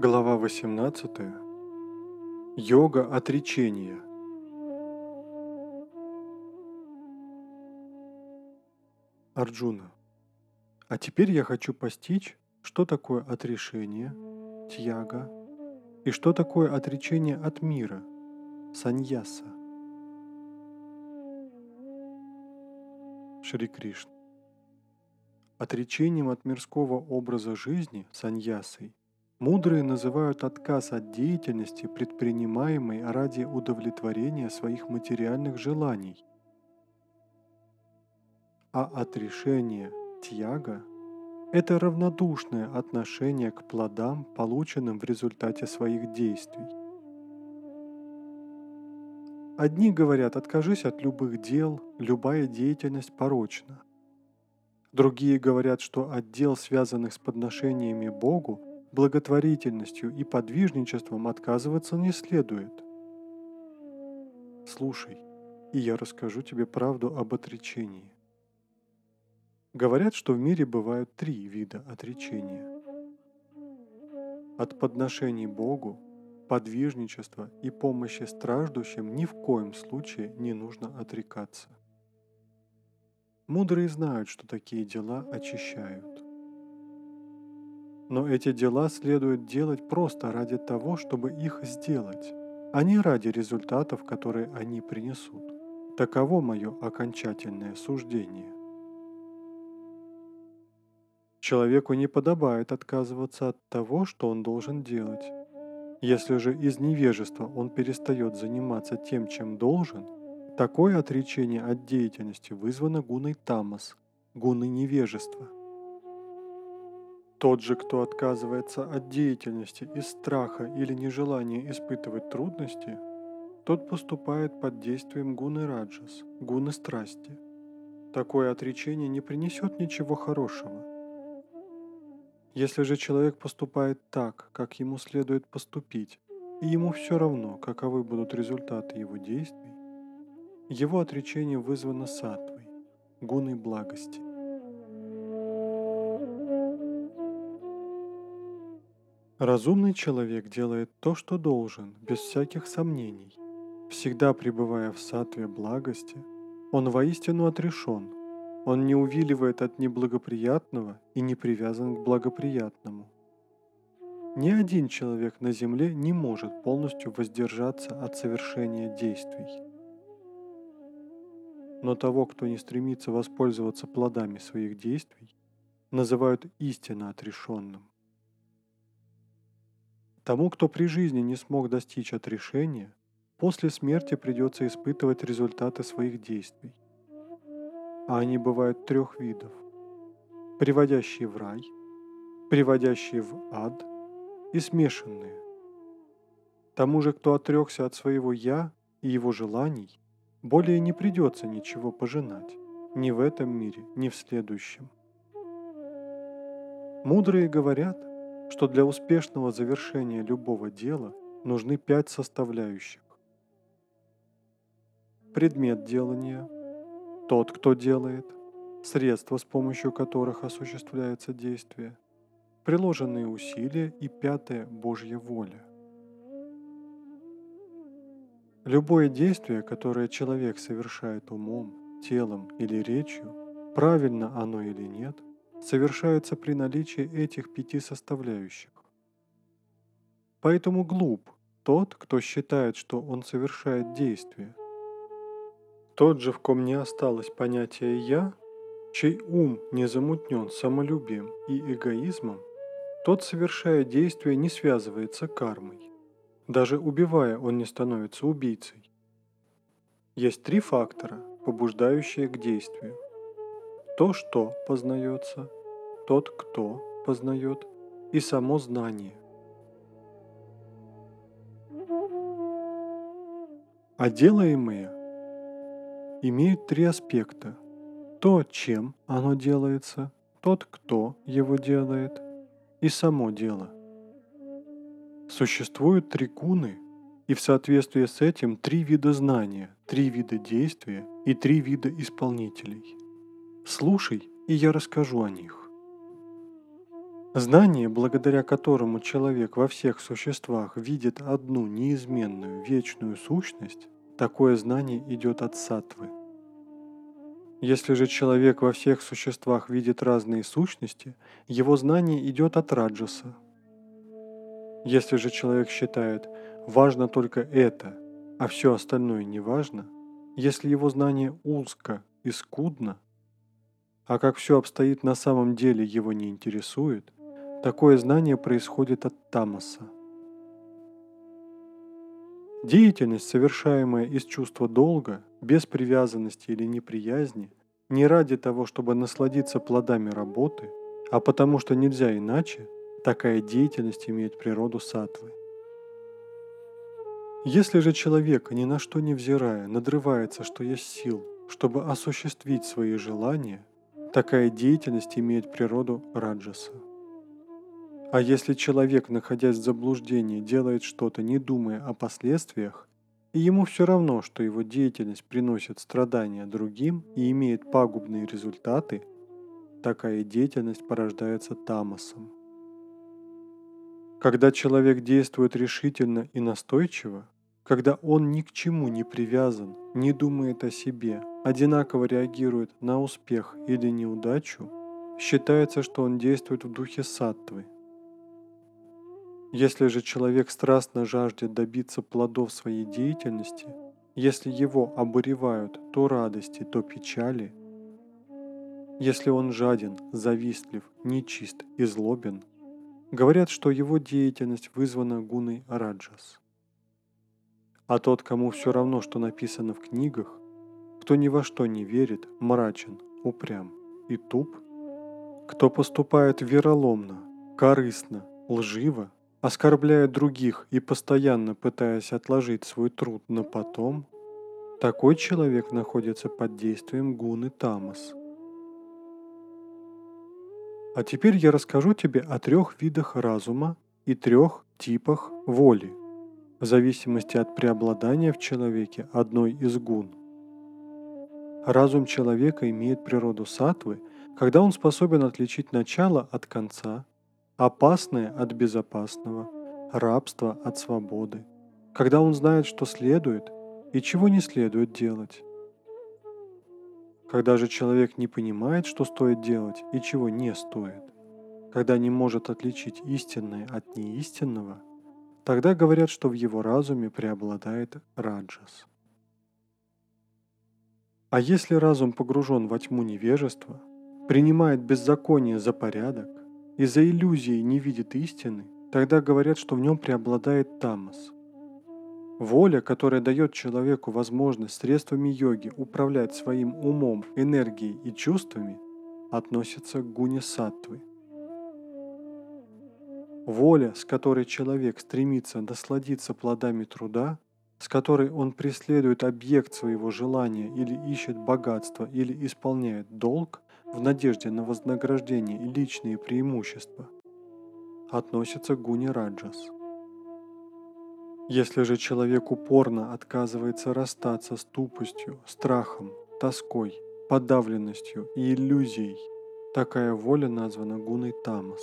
Глава 18. Йога отречения. Арджуна. А теперь я хочу постичь, что такое отрешение, тьяга, и что такое отречение от мира, саньяса. Шри Кришна. Отречением от мирского образа жизни, саньясой, Мудрые называют отказ от деятельности, предпринимаемой ради удовлетворения своих материальных желаний. А отрешение тьяга – это равнодушное отношение к плодам, полученным в результате своих действий. Одни говорят, откажись от любых дел, любая деятельность порочна. Другие говорят, что от дел, связанных с подношениями Богу, благотворительностью и подвижничеством отказываться не следует. Слушай, и я расскажу тебе правду об отречении. Говорят, что в мире бывают три вида отречения. От подношений Богу, подвижничества и помощи страждущим ни в коем случае не нужно отрекаться. Мудрые знают, что такие дела очищают. Но эти дела следует делать просто ради того, чтобы их сделать, а не ради результатов, которые они принесут. Таково мое окончательное суждение. Человеку не подобает отказываться от того, что он должен делать. Если же из невежества он перестает заниматься тем, чем должен, такое отречение от деятельности вызвано гуной тамас, гуной невежества – тот же, кто отказывается от деятельности из страха или нежелания испытывать трудности, тот поступает под действием гуны раджас, гуны страсти. Такое отречение не принесет ничего хорошего. Если же человек поступает так, как ему следует поступить, и ему все равно, каковы будут результаты его действий, его отречение вызвано сатвой, гуной благости. Разумный человек делает то, что должен, без всяких сомнений. Всегда пребывая в сатве благости, он воистину отрешен. Он не увиливает от неблагоприятного и не привязан к благоприятному. Ни один человек на земле не может полностью воздержаться от совершения действий. Но того, кто не стремится воспользоваться плодами своих действий, называют истинно отрешенным. Тому, кто при жизни не смог достичь отрешения, после смерти придется испытывать результаты своих действий. А они бывают трех видов. Приводящие в рай, приводящие в ад и смешанные. Тому же, кто отрекся от своего «я» и его желаний, более не придется ничего пожинать, ни в этом мире, ни в следующем. Мудрые говорят, что для успешного завершения любого дела нужны пять составляющих. Предмет делания, тот, кто делает, средства, с помощью которых осуществляется действие, приложенные усилия и пятое – Божья воля. Любое действие, которое человек совершает умом, телом или речью, правильно оно или нет, совершается при наличии этих пяти составляющих. Поэтому глуп тот, кто считает, что он совершает действие. Тот же, в ком не осталось понятия «я», чей ум не замутнен самолюбием и эгоизмом, тот, совершая действие, не связывается кармой. Даже убивая, он не становится убийцей. Есть три фактора, побуждающие к действию – то, что познается, тот, кто познает, и само знание. А делаемые имеют три аспекта. То, чем оно делается, тот, кто его делает, и само дело. Существуют три куны, и в соответствии с этим три вида знания, три вида действия и три вида исполнителей – Слушай, и я расскажу о них. Знание, благодаря которому человек во всех существах видит одну неизменную вечную сущность, такое знание идет от сатвы. Если же человек во всех существах видит разные сущности, его знание идет от раджаса. Если же человек считает, важно только это, а все остальное не важно, если его знание узко и скудно, а как все обстоит на самом деле его не интересует, такое знание происходит от тамаса. Деятельность, совершаемая из чувства долга, без привязанности или неприязни, не ради того, чтобы насладиться плодами работы, а потому что нельзя иначе, такая деятельность имеет природу сатвы. Если же человек, ни на что не взирая, надрывается, что есть сил, чтобы осуществить свои желания, такая деятельность имеет природу раджаса. А если человек, находясь в заблуждении, делает что-то, не думая о последствиях, и ему все равно, что его деятельность приносит страдания другим и имеет пагубные результаты, такая деятельность порождается тамосом. Когда человек действует решительно и настойчиво, когда он ни к чему не привязан, не думает о себе, одинаково реагирует на успех или неудачу, считается, что он действует в духе саттвы – если же человек страстно жаждет добиться плодов своей деятельности, если его обуревают то радости, то печали, если он жаден, завистлив, нечист и злобен, говорят, что его деятельность вызвана гуной раджас. А тот, кому все равно, что написано в книгах, кто ни во что не верит, мрачен, упрям и туп, кто поступает вероломно, корыстно, лживо, оскорбляя других и постоянно пытаясь отложить свой труд на потом, такой человек находится под действием гуны тамас. А теперь я расскажу тебе о трех видах разума и трех типах воли, в зависимости от преобладания в человеке одной из гун. Разум человека имеет природу сатвы, когда он способен отличить начало от конца, опасное от безопасного, рабство от свободы, когда он знает, что следует и чего не следует делать. Когда же человек не понимает, что стоит делать и чего не стоит, когда не может отличить истинное от неистинного, тогда говорят, что в его разуме преобладает раджас. А если разум погружен во тьму невежества, принимает беззаконие за порядок, из-за иллюзии не видит истины, тогда говорят, что в нем преобладает тамас. Воля, которая дает человеку возможность средствами йоги управлять своим умом, энергией и чувствами, относится к гуне саттвы. Воля, с которой человек стремится насладиться плодами труда, с которой он преследует объект своего желания или ищет богатство или исполняет долг, в надежде на вознаграждение и личные преимущества, относится к гуне раджас. Если же человек упорно отказывается расстаться с тупостью, страхом, тоской, подавленностью и иллюзией, такая воля названа гуной тамас.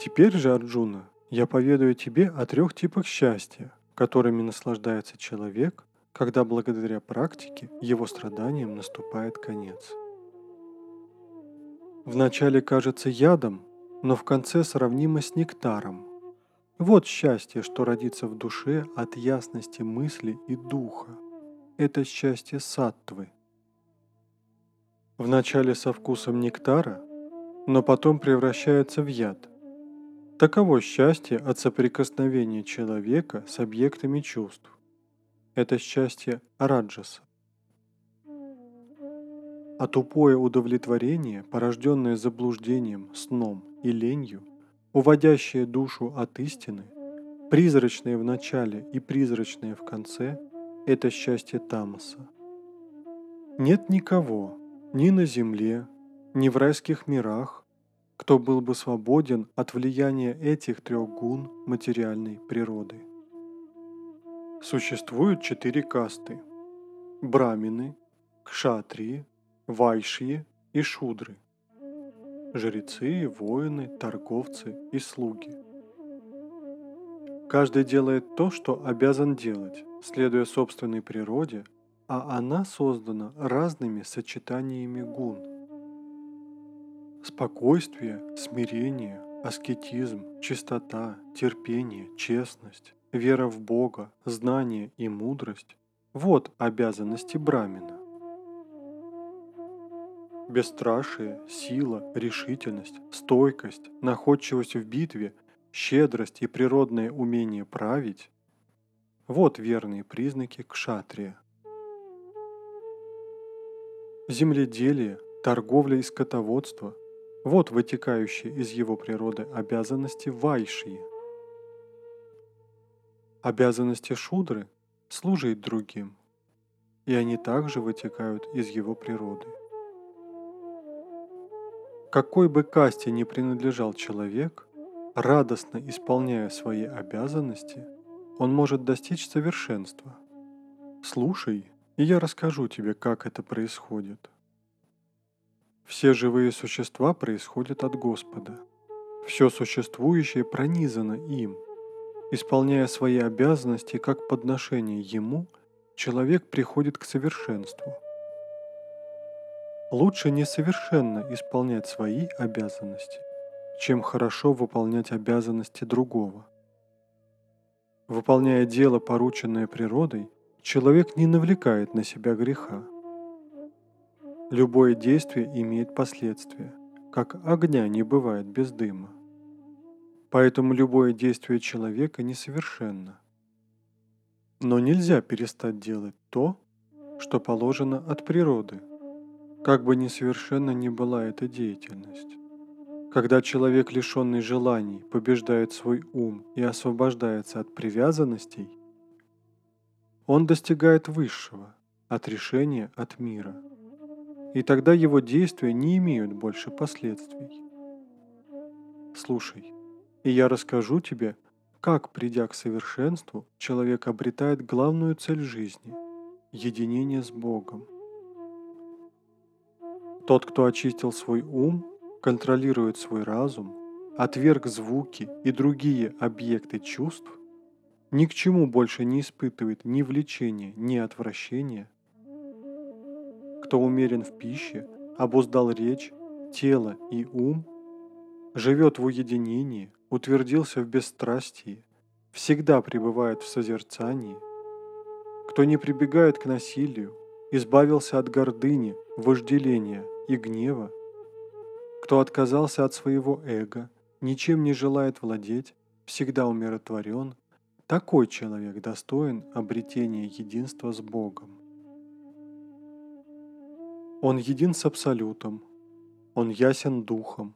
Теперь же, Арджуна, я поведаю тебе о трех типах счастья, которыми наслаждается человек, когда благодаря практике его страданиям наступает конец. Вначале кажется ядом, но в конце сравнимо с нектаром. Вот счастье, что родится в душе от ясности мысли и духа. Это счастье саттвы. Вначале со вкусом нектара, но потом превращается в яд. Таково счастье от соприкосновения человека с объектами чувств. Это счастье раджаса а тупое удовлетворение, порожденное заблуждением, сном и ленью, уводящее душу от истины, призрачное в начале и призрачное в конце – это счастье Тамаса. Нет никого, ни на земле, ни в райских мирах, кто был бы свободен от влияния этих трех гун материальной природы. Существуют четыре касты – брамины, кшатрии, вайши и шудры. жрецы, воины, торговцы и слуги. Каждый делает то, что обязан делать, следуя собственной природе, а она создана разными сочетаниями гун. Спокойствие, смирение, аскетизм, чистота, терпение, честность, вера в Бога, знание и мудрость – вот обязанности Брамина. Бесстрашие, сила, решительность, стойкость, находчивость в битве, щедрость и природное умение править – вот верные признаки кшатрия. Земледелие, торговля и скотоводство – вот вытекающие из его природы обязанности вайшии. Обязанности шудры – служить другим, и они также вытекают из его природы. Какой бы касте ни принадлежал человек, радостно исполняя свои обязанности, он может достичь совершенства. Слушай, и я расскажу тебе, как это происходит. Все живые существа происходят от Господа. Все существующее пронизано им. Исполняя свои обязанности как подношение Ему, человек приходит к совершенству – Лучше несовершенно исполнять свои обязанности, чем хорошо выполнять обязанности другого. Выполняя дело, порученное природой, человек не навлекает на себя греха. Любое действие имеет последствия, как огня не бывает без дыма. Поэтому любое действие человека несовершенно. Но нельзя перестать делать то, что положено от природы – как бы несовершенна ни была эта деятельность. Когда человек, лишенный желаний, побеждает свой ум и освобождается от привязанностей, он достигает высшего, отрешения от мира. И тогда его действия не имеют больше последствий. Слушай, и я расскажу тебе, как, придя к совершенству, человек обретает главную цель жизни – единение с Богом – тот, кто очистил свой ум, контролирует свой разум, отверг звуки и другие объекты чувств, ни к чему больше не испытывает ни влечения, ни отвращения. Кто умерен в пище, обуздал речь, тело и ум, живет в уединении, утвердился в бесстрастии, всегда пребывает в созерцании, кто не прибегает к насилию, избавился от гордыни, вожделения – и гнева, кто отказался от своего эго, ничем не желает владеть, всегда умиротворен, такой человек достоин обретения единства с Богом. Он един с Абсолютом, он ясен духом,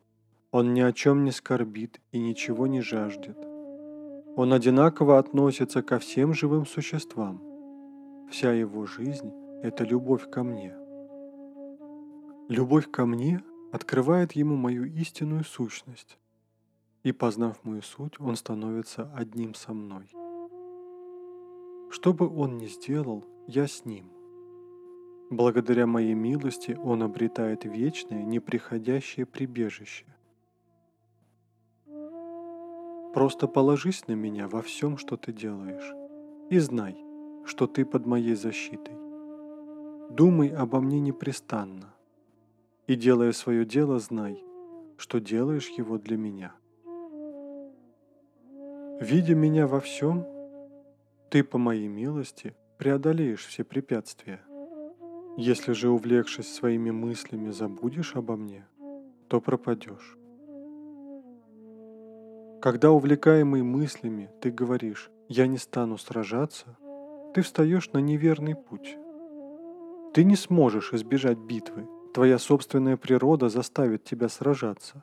он ни о чем не скорбит и ничего не жаждет. Он одинаково относится ко всем живым существам. Вся его жизнь – это любовь ко мне – Любовь ко мне открывает ему мою истинную сущность, и познав мою суть, он становится одним со мной. Что бы он ни сделал, я с ним. Благодаря моей милости он обретает вечное, неприходящее прибежище. Просто положись на меня во всем, что ты делаешь, и знай, что ты под моей защитой. Думай обо мне непрестанно – и делая свое дело, знай, что делаешь его для меня. Видя меня во всем, ты по моей милости преодолеешь все препятствия. Если же, увлекшись своими мыслями, забудешь обо мне, то пропадешь. Когда увлекаемый мыслями ты говоришь «я не стану сражаться», ты встаешь на неверный путь. Ты не сможешь избежать битвы, Твоя собственная природа заставит тебя сражаться.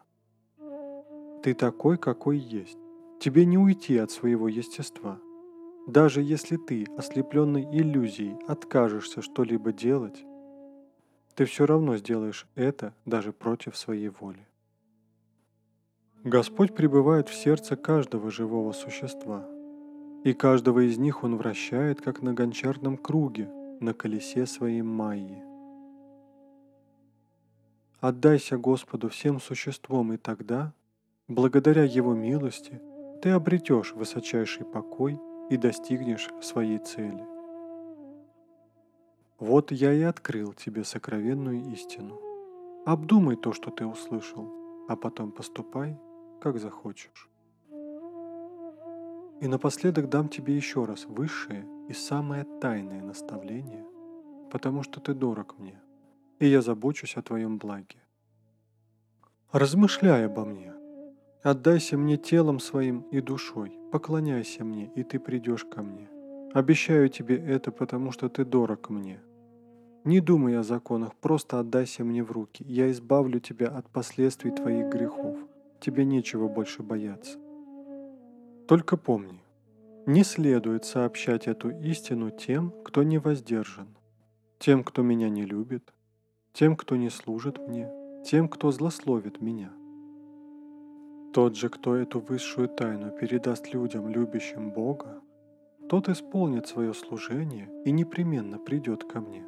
Ты такой, какой есть. Тебе не уйти от своего естества. Даже если ты, ослепленный иллюзией, откажешься что-либо делать, ты все равно сделаешь это даже против своей воли. Господь пребывает в сердце каждого живого существа, и каждого из них Он вращает, как на гончарном круге, на колесе своей Майи. Отдайся Господу всем существом, и тогда, благодаря Его милости, ты обретешь высочайший покой и достигнешь своей цели. Вот я и открыл тебе сокровенную истину. Обдумай то, что ты услышал, а потом поступай, как захочешь. И напоследок дам тебе еще раз высшее и самое тайное наставление, потому что ты дорог мне, и я забочусь о твоем благе. Размышляй обо мне, отдайся мне телом своим и душой, поклоняйся мне, и ты придешь ко мне. Обещаю тебе это, потому что ты дорог мне. Не думай о законах, просто отдайся мне в руки. Я избавлю тебя от последствий твоих грехов. Тебе нечего больше бояться. Только помни, не следует сообщать эту истину тем, кто не воздержан, тем, кто меня не любит, тем, кто не служит мне, тем, кто злословит меня. Тот же, кто эту высшую тайну передаст людям, любящим Бога, тот исполнит свое служение и непременно придет ко мне.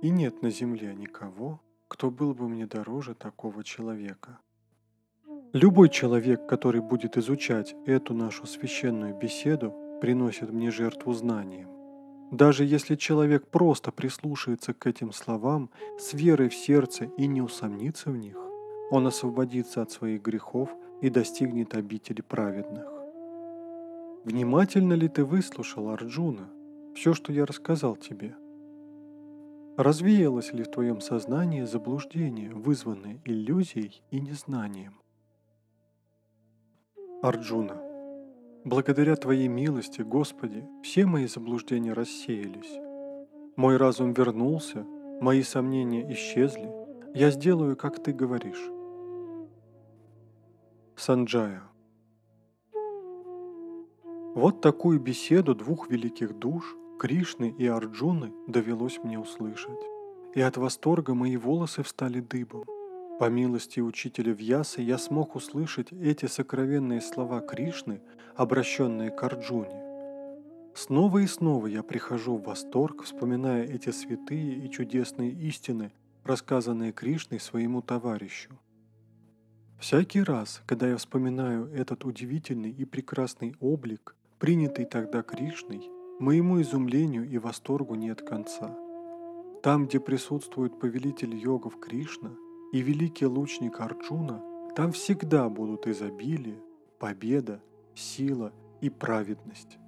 И нет на земле никого, кто был бы мне дороже такого человека. Любой человек, который будет изучать эту нашу священную беседу, приносит мне жертву знанием. Даже если человек просто прислушается к этим словам с верой в сердце и не усомнится в них, он освободится от своих грехов и достигнет обители праведных. Внимательно ли ты выслушал, Арджуна, все, что я рассказал тебе? Развеялось ли в твоем сознании заблуждение, вызванное иллюзией и незнанием? Арджуна, благодаря Твоей милости, Господи, все мои заблуждения рассеялись. Мой разум вернулся, мои сомнения исчезли, я сделаю, как Ты говоришь. Санджая. Вот такую беседу двух великих душ – Кришны и Арджуны довелось мне услышать. И от восторга мои волосы встали дыбом. По милости учителя Вьясы я смог услышать эти сокровенные слова Кришны, обращенные к Арджуне. Снова и снова я прихожу в восторг, вспоминая эти святые и чудесные истины, рассказанные Кришной своему товарищу. Всякий раз, когда я вспоминаю этот удивительный и прекрасный облик, принятый тогда Кришной, Моему изумлению и восторгу нет конца. Там, где присутствует повелитель йогов Кришна и великий лучник Арчуна там всегда будут изобилие, победа, сила и праведность.